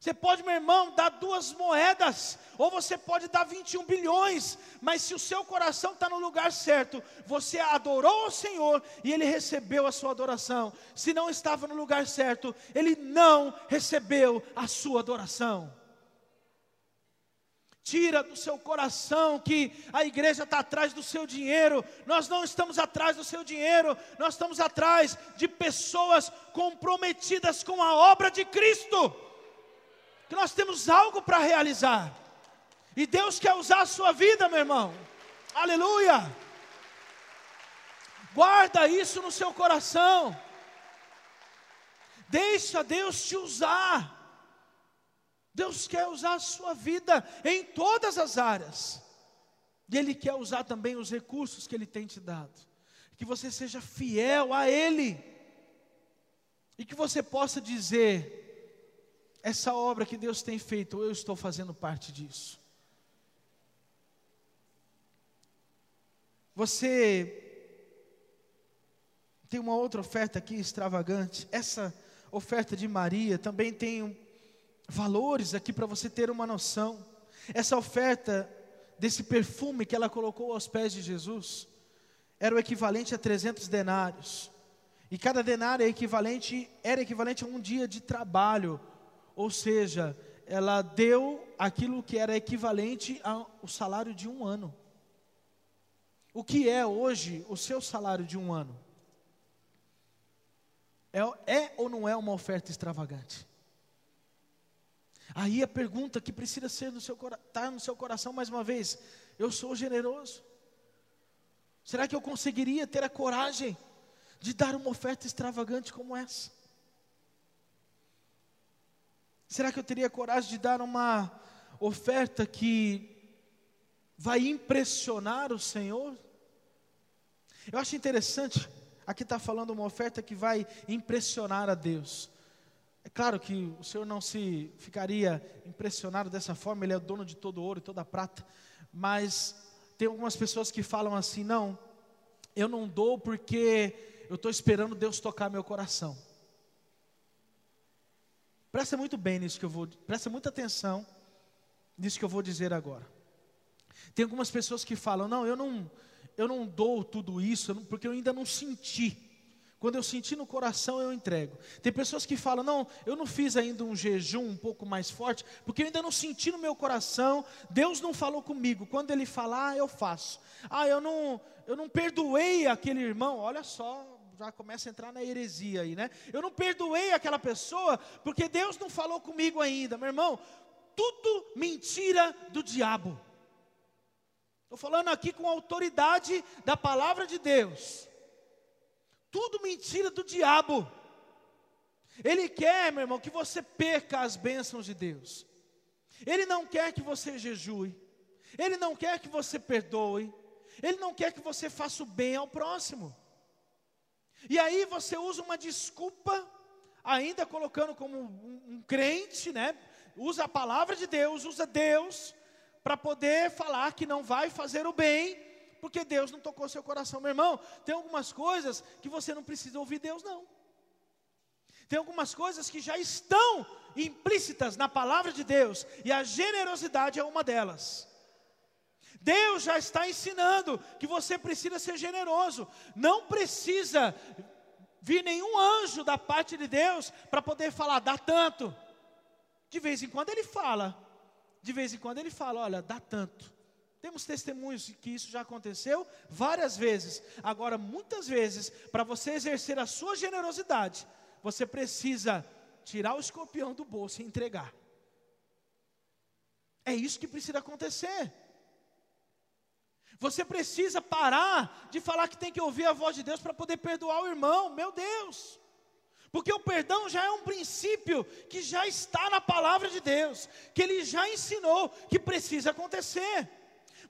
Você pode, meu irmão, dar duas moedas, ou você pode dar 21 bilhões, mas se o seu coração está no lugar certo, você adorou o Senhor e ele recebeu a sua adoração. Se não estava no lugar certo, ele não recebeu a sua adoração. Tira do seu coração que a igreja está atrás do seu dinheiro. Nós não estamos atrás do seu dinheiro, nós estamos atrás de pessoas comprometidas com a obra de Cristo. Que nós temos algo para realizar. E Deus quer usar a sua vida, meu irmão. Aleluia. Guarda isso no seu coração. Deixa Deus te usar. Deus quer usar a sua vida em todas as áreas. E Ele quer usar também os recursos que Ele tem te dado. Que você seja fiel a Ele. E que você possa dizer: essa obra que Deus tem feito, eu estou fazendo parte disso. Você tem uma outra oferta aqui extravagante. Essa oferta de Maria também tem valores aqui para você ter uma noção. Essa oferta desse perfume que ela colocou aos pés de Jesus era o equivalente a 300 denários. E cada denário é equivalente, era equivalente a um dia de trabalho. Ou seja, ela deu aquilo que era equivalente ao salário de um ano. O que é hoje o seu salário de um ano? É, é ou não é uma oferta extravagante? Aí a pergunta que precisa ser no seu, tá no seu coração mais uma vez: eu sou generoso? Será que eu conseguiria ter a coragem de dar uma oferta extravagante como essa? Será que eu teria coragem de dar uma oferta que vai impressionar o Senhor? Eu acho interessante Aqui está falando uma oferta que vai impressionar a Deus. É claro que o Senhor não se ficaria impressionado dessa forma, Ele é o dono de todo ouro e toda prata, mas tem algumas pessoas que falam assim: não, eu não dou porque eu estou esperando Deus tocar meu coração. Presta muito bem nisso que eu vou, presta muita atenção nisso que eu vou dizer agora. Tem algumas pessoas que falam: não, eu não, eu não dou tudo isso porque eu ainda não senti. Quando eu senti no coração, eu entrego. Tem pessoas que falam: não, eu não fiz ainda um jejum um pouco mais forte, porque eu ainda não senti no meu coração, Deus não falou comigo. Quando Ele falar, eu faço. Ah, eu não, eu não perdoei aquele irmão, olha só, já começa a entrar na heresia aí, né? Eu não perdoei aquela pessoa, porque Deus não falou comigo ainda, meu irmão. Tudo mentira do diabo. Estou falando aqui com autoridade da palavra de Deus. Tudo mentira do diabo. Ele quer, meu irmão, que você perca as bênçãos de Deus. Ele não quer que você jejue. Ele não quer que você perdoe. Ele não quer que você faça o bem ao próximo. E aí você usa uma desculpa, ainda colocando como um, um crente, né? Usa a palavra de Deus, usa Deus para poder falar que não vai fazer o bem, porque Deus não tocou seu coração, meu irmão. Tem algumas coisas que você não precisa ouvir Deus, não. Tem algumas coisas que já estão implícitas na palavra de Deus, e a generosidade é uma delas. Deus já está ensinando que você precisa ser generoso, não precisa vir nenhum anjo da parte de Deus para poder falar, dá tanto. De vez em quando ele fala, de vez em quando ele fala: olha, dá tanto. Temos testemunhos que isso já aconteceu várias vezes. Agora, muitas vezes, para você exercer a sua generosidade, você precisa tirar o escorpião do bolso e entregar. É isso que precisa acontecer. Você precisa parar de falar que tem que ouvir a voz de Deus para poder perdoar o irmão. Meu Deus. Porque o perdão já é um princípio que já está na palavra de Deus, que ele já ensinou que precisa acontecer.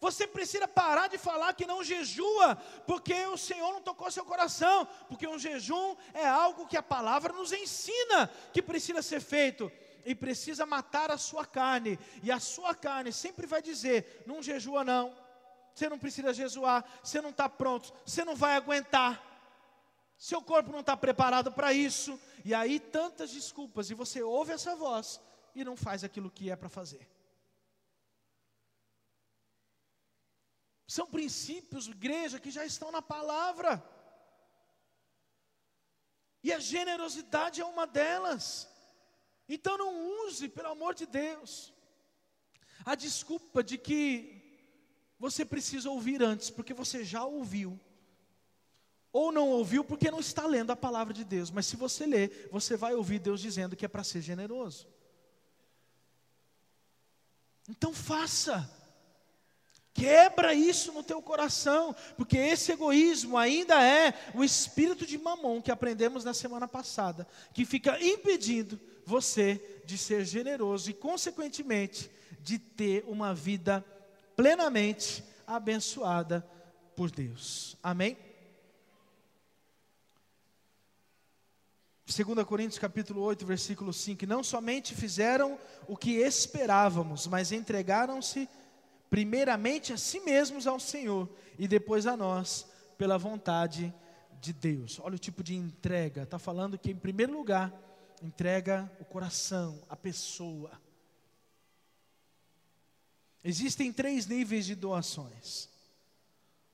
Você precisa parar de falar que não jejua, porque o Senhor não tocou seu coração, porque um jejum é algo que a palavra nos ensina que precisa ser feito e precisa matar a sua carne, e a sua carne sempre vai dizer: não jejua, não, você não precisa jejuar, você não está pronto, você não vai aguentar. Seu corpo não está preparado para isso. E aí tantas desculpas. E você ouve essa voz e não faz aquilo que é para fazer. São princípios, igreja, que já estão na palavra. E a generosidade é uma delas. Então não use, pelo amor de Deus, a desculpa de que você precisa ouvir antes, porque você já ouviu. Ou não ouviu porque não está lendo a palavra de Deus. Mas se você ler, você vai ouvir Deus dizendo que é para ser generoso. Então faça. Quebra isso no teu coração, porque esse egoísmo ainda é o espírito de mamon que aprendemos na semana passada, que fica impedindo você de ser generoso e, consequentemente, de ter uma vida plenamente abençoada por Deus. Amém? 2 Coríntios capítulo 8, versículo 5, não somente fizeram o que esperávamos, mas entregaram-se primeiramente a si mesmos ao Senhor e depois a nós, pela vontade de Deus. Olha o tipo de entrega, está falando que em primeiro lugar, entrega o coração, a pessoa. Existem três níveis de doações: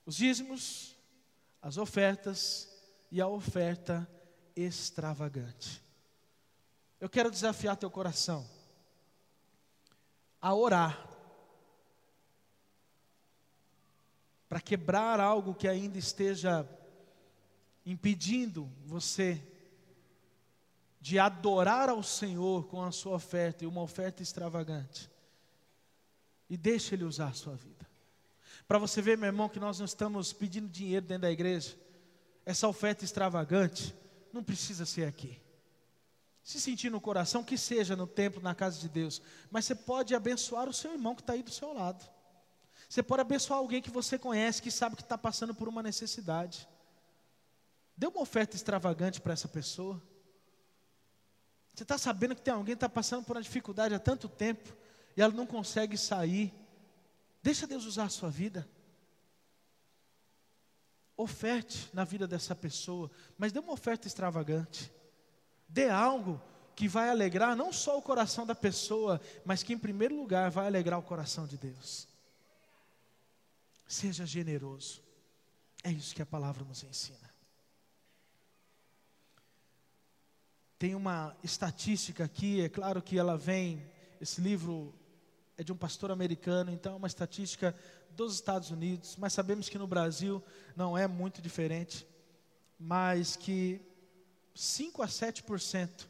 os dízimos, as ofertas e a oferta extravagante. Eu quero desafiar teu coração a orar para quebrar algo que ainda esteja impedindo você de adorar ao Senhor com a sua oferta e uma oferta extravagante. E deixe Ele usar a sua vida. Para você ver, meu irmão, que nós não estamos pedindo dinheiro dentro da igreja. Essa oferta extravagante não precisa ser aqui. Se sentir no coração, que seja no templo, na casa de Deus. Mas você pode abençoar o seu irmão que está aí do seu lado. Você pode abençoar alguém que você conhece, que sabe que está passando por uma necessidade. Dê uma oferta extravagante para essa pessoa. Você está sabendo que tem alguém que está passando por uma dificuldade há tanto tempo e ela não consegue sair. Deixa Deus usar a sua vida. Oferte na vida dessa pessoa, mas dê uma oferta extravagante. Dê algo que vai alegrar não só o coração da pessoa, mas que em primeiro lugar vai alegrar o coração de Deus. Seja generoso. É isso que a palavra nos ensina. Tem uma estatística aqui, é claro que ela vem, esse livro é de um pastor americano, então é uma estatística dos Estados Unidos, mas sabemos que no Brasil não é muito diferente, mas que 5 a 7%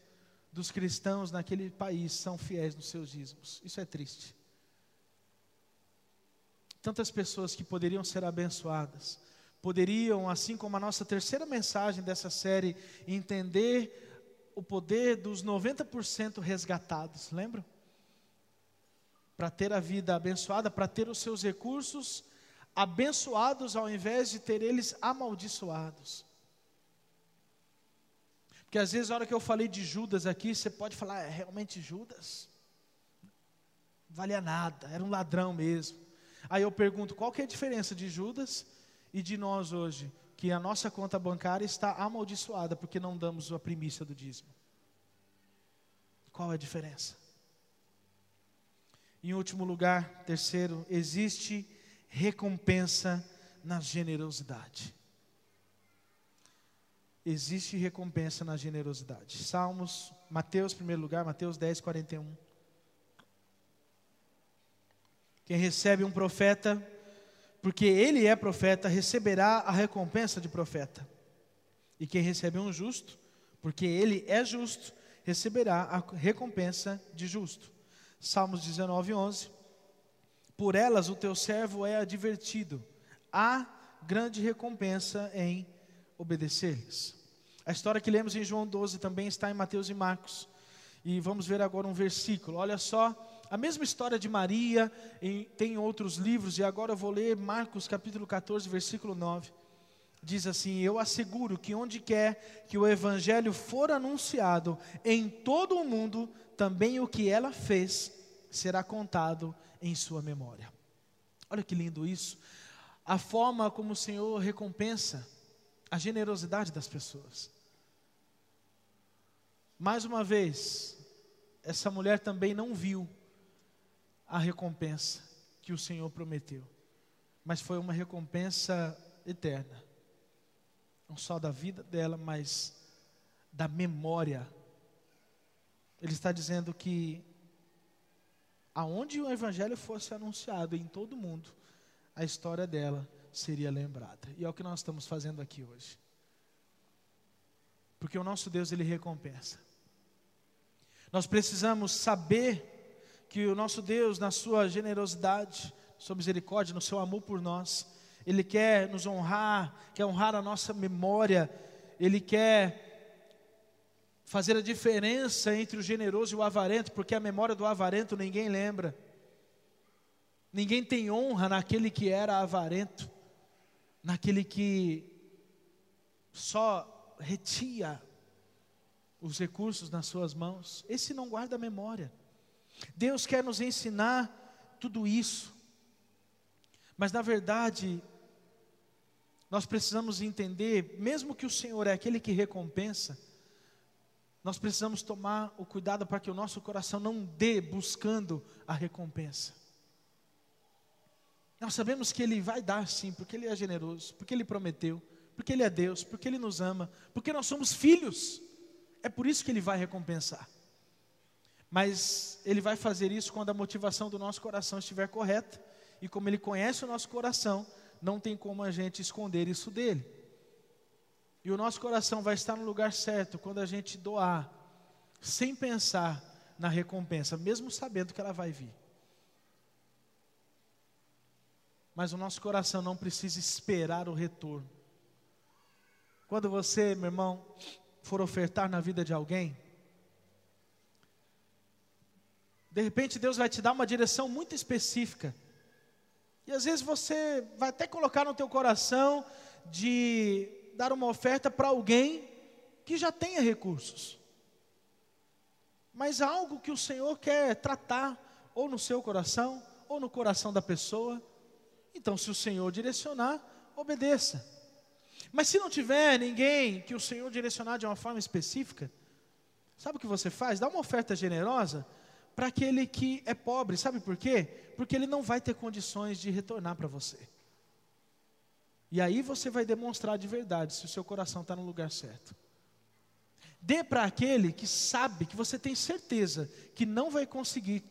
dos cristãos naquele país são fiéis nos seus dízimos. Isso é triste. Tantas pessoas que poderiam ser abençoadas, poderiam, assim como a nossa terceira mensagem dessa série, entender o poder dos 90% resgatados, lembram? Para ter a vida abençoada, para ter os seus recursos abençoados ao invés de ter eles amaldiçoados. Porque às vezes, na hora que eu falei de Judas aqui, você pode falar, é realmente Judas? Valia nada, era um ladrão mesmo. Aí eu pergunto, qual que é a diferença de Judas e de nós hoje? Que a nossa conta bancária está amaldiçoada porque não damos a primícia do dízimo. Qual é a diferença? Em último lugar, terceiro, existe recompensa na generosidade. Existe recompensa na generosidade. Salmos, Mateus, primeiro lugar, Mateus 10, 41. Quem recebe um profeta, porque ele é profeta, receberá a recompensa de profeta. E quem recebe um justo, porque ele é justo, receberá a recompensa de justo. Salmos 19, 11. Por elas o teu servo é advertido, há grande recompensa em obedecer-lhes. A história que lemos em João 12 também está em Mateus e Marcos. E vamos ver agora um versículo. Olha só, a mesma história de Maria em, tem outros livros, e agora eu vou ler Marcos capítulo 14, versículo 9. Diz assim: Eu asseguro que onde quer que o evangelho for anunciado em todo o mundo, também o que ela fez será contado em sua memória. Olha que lindo isso. A forma como o Senhor recompensa a generosidade das pessoas. Mais uma vez, essa mulher também não viu a recompensa que o Senhor prometeu, mas foi uma recompensa eterna. Não só da vida dela, mas da memória ele está dizendo que aonde o evangelho fosse anunciado em todo o mundo, a história dela seria lembrada. E é o que nós estamos fazendo aqui hoje. Porque o nosso Deus ele recompensa. Nós precisamos saber que o nosso Deus, na sua generosidade, sua misericórdia, no seu amor por nós, ele quer nos honrar, quer honrar a nossa memória, ele quer fazer a diferença entre o generoso e o avarento, porque a memória do avarento ninguém lembra. Ninguém tem honra naquele que era avarento, naquele que só retia. os recursos nas suas mãos. Esse não guarda memória. Deus quer nos ensinar tudo isso. Mas na verdade, nós precisamos entender, mesmo que o Senhor é aquele que recompensa, nós precisamos tomar o cuidado para que o nosso coração não dê buscando a recompensa. Nós sabemos que Ele vai dar sim, porque Ele é generoso, porque Ele prometeu, porque Ele é Deus, porque Ele nos ama, porque nós somos filhos. É por isso que Ele vai recompensar. Mas Ele vai fazer isso quando a motivação do nosso coração estiver correta, e como Ele conhece o nosso coração, não tem como a gente esconder isso dele. E o nosso coração vai estar no lugar certo quando a gente doar, sem pensar na recompensa, mesmo sabendo que ela vai vir. Mas o nosso coração não precisa esperar o retorno. Quando você, meu irmão, for ofertar na vida de alguém, de repente Deus vai te dar uma direção muito específica. E às vezes você vai até colocar no teu coração de dar uma oferta para alguém que já tenha recursos. Mas algo que o Senhor quer tratar, ou no seu coração, ou no coração da pessoa. Então, se o Senhor direcionar, obedeça. Mas se não tiver ninguém que o Senhor direcionar de uma forma específica, sabe o que você faz? Dá uma oferta generosa para aquele que é pobre. Sabe por quê? Porque ele não vai ter condições de retornar para você. E aí você vai demonstrar de verdade se o seu coração está no lugar certo. Dê para aquele que sabe, que você tem certeza que não vai conseguir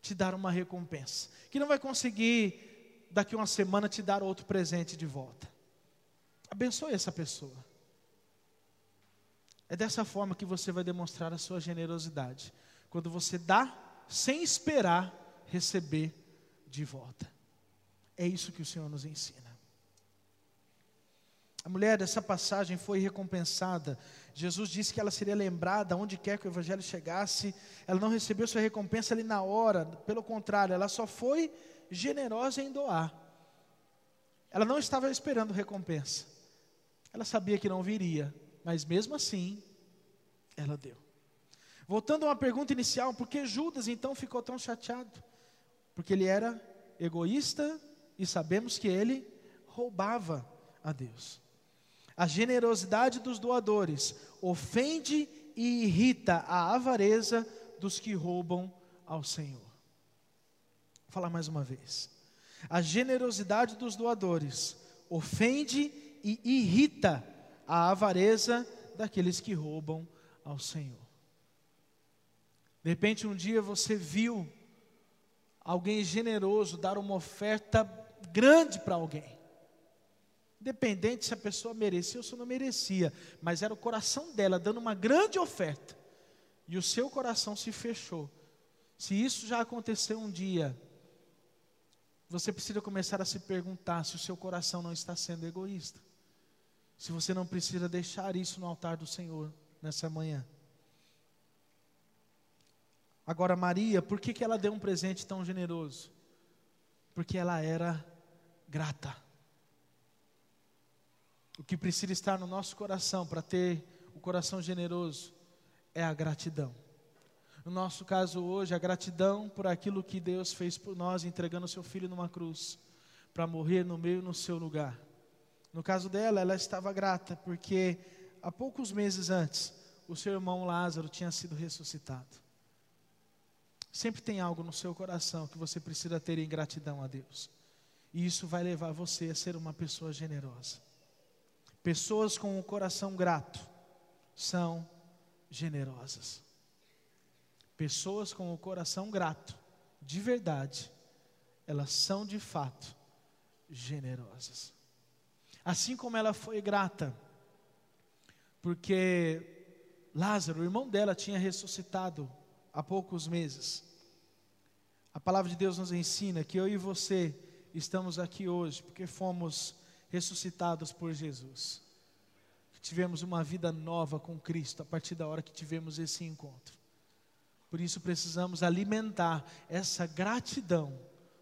te dar uma recompensa, que não vai conseguir daqui uma semana te dar outro presente de volta. Abençoe essa pessoa. É dessa forma que você vai demonstrar a sua generosidade, quando você dá sem esperar receber de volta. É isso que o Senhor nos ensina. A mulher dessa passagem foi recompensada. Jesus disse que ela seria lembrada onde quer que o evangelho chegasse. Ela não recebeu sua recompensa ali na hora, pelo contrário, ela só foi generosa em doar. Ela não estava esperando recompensa. Ela sabia que não viria, mas mesmo assim, ela deu. Voltando a uma pergunta inicial, por que Judas então ficou tão chateado? Porque ele era egoísta e sabemos que ele roubava a Deus. A generosidade dos doadores ofende e irrita a avareza dos que roubam ao Senhor. Vou falar mais uma vez. A generosidade dos doadores ofende e irrita a avareza daqueles que roubam ao Senhor. De repente, um dia você viu alguém generoso dar uma oferta grande para alguém. Independente se a pessoa merecia ou se não merecia, mas era o coração dela dando uma grande oferta. E o seu coração se fechou. Se isso já aconteceu um dia, você precisa começar a se perguntar se o seu coração não está sendo egoísta. Se você não precisa deixar isso no altar do Senhor nessa manhã. Agora, Maria, por que, que ela deu um presente tão generoso? Porque ela era grata. O que precisa estar no nosso coração para ter o coração generoso é a gratidão. No nosso caso hoje, a gratidão por aquilo que Deus fez por nós, entregando seu filho numa cruz, para morrer no meio no seu lugar. No caso dela, ela estava grata, porque há poucos meses antes, o seu irmão Lázaro tinha sido ressuscitado. Sempre tem algo no seu coração que você precisa ter em gratidão a Deus. E isso vai levar você a ser uma pessoa generosa. Pessoas com o coração grato são generosas. Pessoas com o coração grato, de verdade, elas são de fato generosas. Assim como ela foi grata, porque Lázaro, o irmão dela, tinha ressuscitado há poucos meses. A palavra de Deus nos ensina que eu e você estamos aqui hoje porque fomos ressuscitados por Jesus. Tivemos uma vida nova com Cristo a partir da hora que tivemos esse encontro. Por isso precisamos alimentar essa gratidão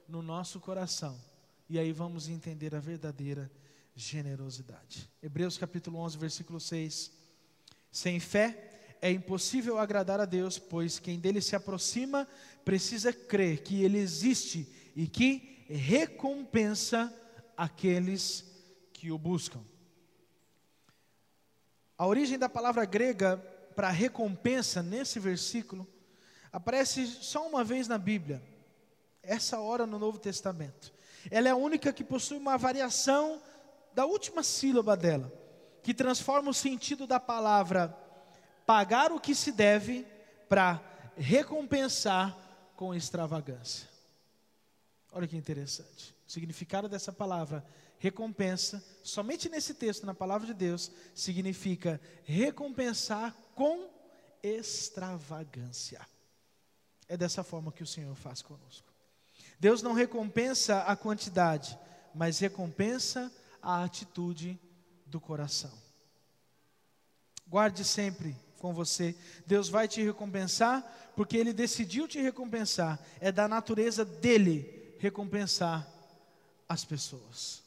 no nosso coração. E aí vamos entender a verdadeira generosidade. Hebreus capítulo 11, versículo 6. Sem fé é impossível agradar a Deus, pois quem dele se aproxima precisa crer que ele existe e que recompensa aqueles que o buscam. A origem da palavra grega para recompensa nesse versículo aparece só uma vez na Bíblia, essa hora no Novo Testamento. Ela é a única que possui uma variação da última sílaba dela, que transforma o sentido da palavra pagar o que se deve para recompensar com extravagância. Olha que interessante. O significado dessa palavra, recompensa, somente nesse texto, na palavra de Deus, significa recompensar com extravagância. É dessa forma que o Senhor faz conosco. Deus não recompensa a quantidade, mas recompensa a atitude do coração. Guarde sempre com você. Deus vai te recompensar, porque Ele decidiu te recompensar. É da natureza dele recompensar as pessoas.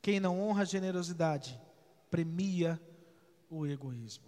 Quem não honra a generosidade, premia o egoísmo.